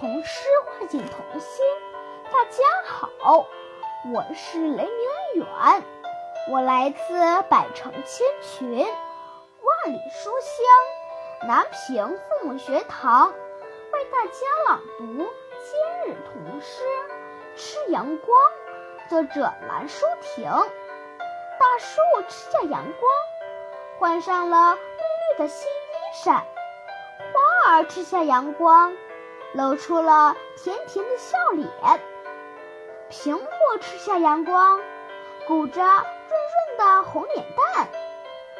童诗唤醒童心。大家好，我是雷明远，我来自百城千群、万里书香南平父母学堂，为大家朗读今日童诗《吃阳光》，作者蓝舒婷。大树吃下阳光，换上了绿绿的新衣裳；花儿吃下阳光，露出了甜甜的笑脸。苹果吃下阳光，鼓着润润的红脸蛋；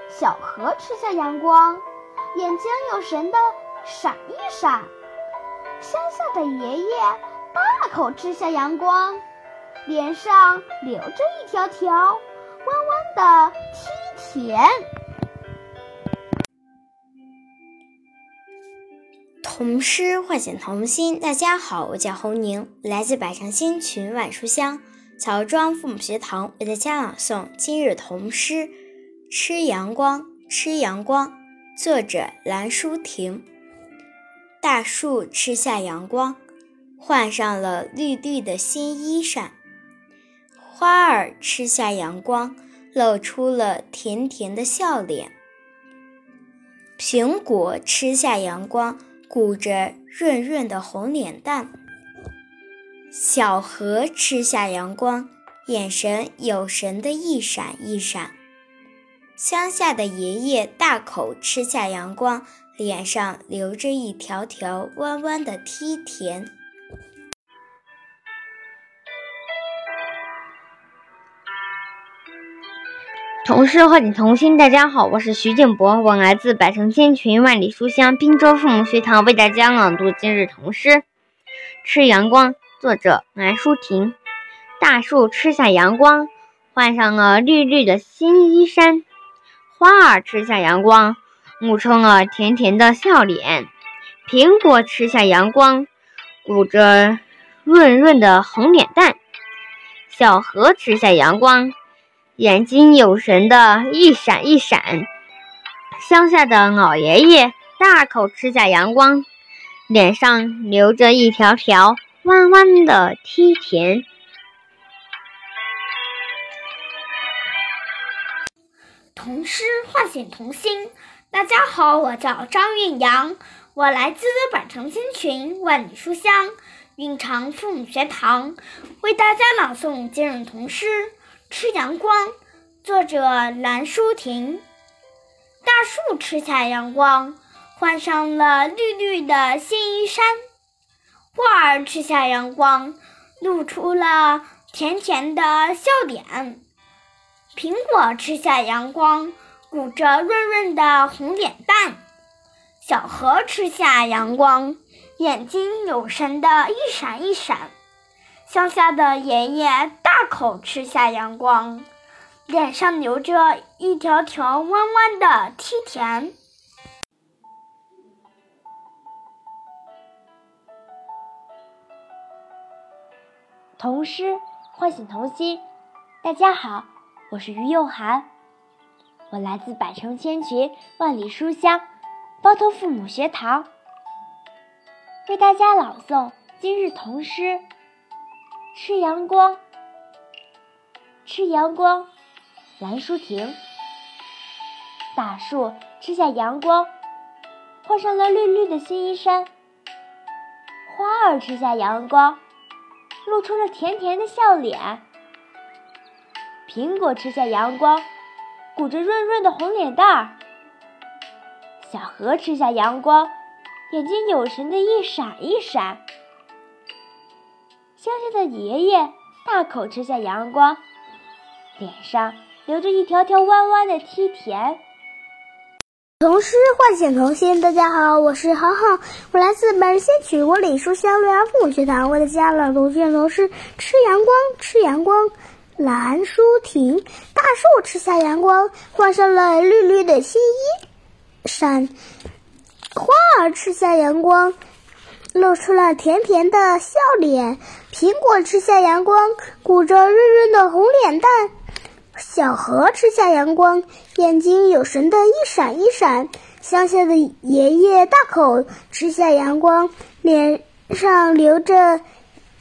小河吃下阳光，眼睛有神的闪一闪。乡下的爷爷大口吃下阳光，脸上留着一条条弯弯的梯田。童诗唤醒童心。大家好，我叫侯宁，来自百城千群万书香枣庄父母学堂，为大家朗诵今日童诗《吃阳光》。吃阳光，作者蓝舒婷。大树吃下阳光，换上了绿绿的新衣裳；花儿吃下阳光，露出了甜甜的笑脸；苹果吃下阳光。鼓着润润的红脸蛋，小河吃下阳光，眼神有神的一闪一闪。乡下的爷爷大口吃下阳光，脸上留着一条条弯弯的梯田。童诗唤醒童心，大家好，我是徐静博，我来自百城千群万里书香滨州父母学堂，为大家朗读今日童诗《吃阳光》，作者南舒婷。大树吃下阳光，换上了绿绿的新衣衫；花儿吃下阳光，露出了甜甜的笑脸；苹果吃下阳光，鼓着润润的红脸蛋；小河吃下阳光。眼睛有神的一闪一闪，乡下的老爷爷大口吃下阳光，脸上留着一条条弯弯的梯田。童诗唤醒童心，大家好，我叫张韵阳，我来自百城千群万里书香蕴长父母学堂，为大家朗诵今日童诗。吃阳光，作者蓝舒婷。大树吃下阳光，换上了绿绿的新衣衫；花儿吃下阳光，露出了甜甜的笑脸；苹果吃下阳光，鼓着润润的红脸蛋；小河吃下阳光，眼睛有神的一闪一闪。乡下的爷爷大口吃下阳光，脸上留着一条条弯弯的梯田。童诗唤醒童心，大家好，我是于幼涵，我来自百城千群万里书香包头父母学堂，为大家朗诵今日童诗。吃阳光，吃阳光，蓝舒婷。大树吃下阳光，换上了绿绿的新衣衫；花儿吃下阳光，露出了甜甜的笑脸；苹果吃下阳光，鼓着润润的红脸蛋儿；小河吃下阳光，眼睛有神的一闪一闪。乡下的爷爷大口吃下阳光，脸上留着一条条弯弯的梯田。童诗唤醒童心，大家好，我是航航，我来自百人仙曲国李书香洛阳父母学堂，我的家朗读卷童诗《吃阳光，吃阳光》。蓝舒婷，大树吃下阳光，换上了绿绿的新衣衫；花儿吃下阳光。露出了甜甜的笑脸，苹果吃下阳光，鼓着润润的红脸蛋；小河吃下阳光，眼睛有神的一闪一闪；乡下的爷爷大口吃下阳光，脸上流着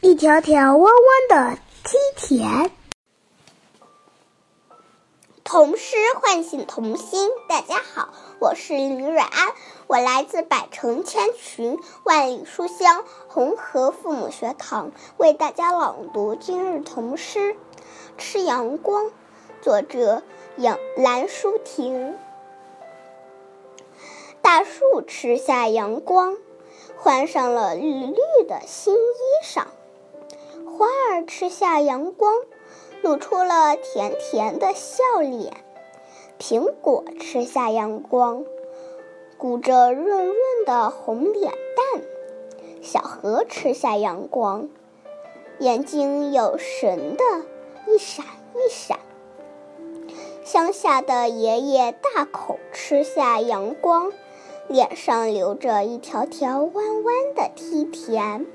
一条条弯弯的梯田。童诗唤醒童心，大家好，我是林蕊安，我来自百城千群万里书香红河父母学堂，为大家朗读今日童诗《吃阳光》，作者杨兰淑婷。大树吃下阳光，换上了绿绿的新衣裳；花儿吃下阳光。露出了甜甜的笑脸，苹果吃下阳光，鼓着润润的红脸蛋；小河吃下阳光，眼睛有神的一闪一闪；乡下的爷爷大口吃下阳光，脸上留着一条条弯弯的梯田。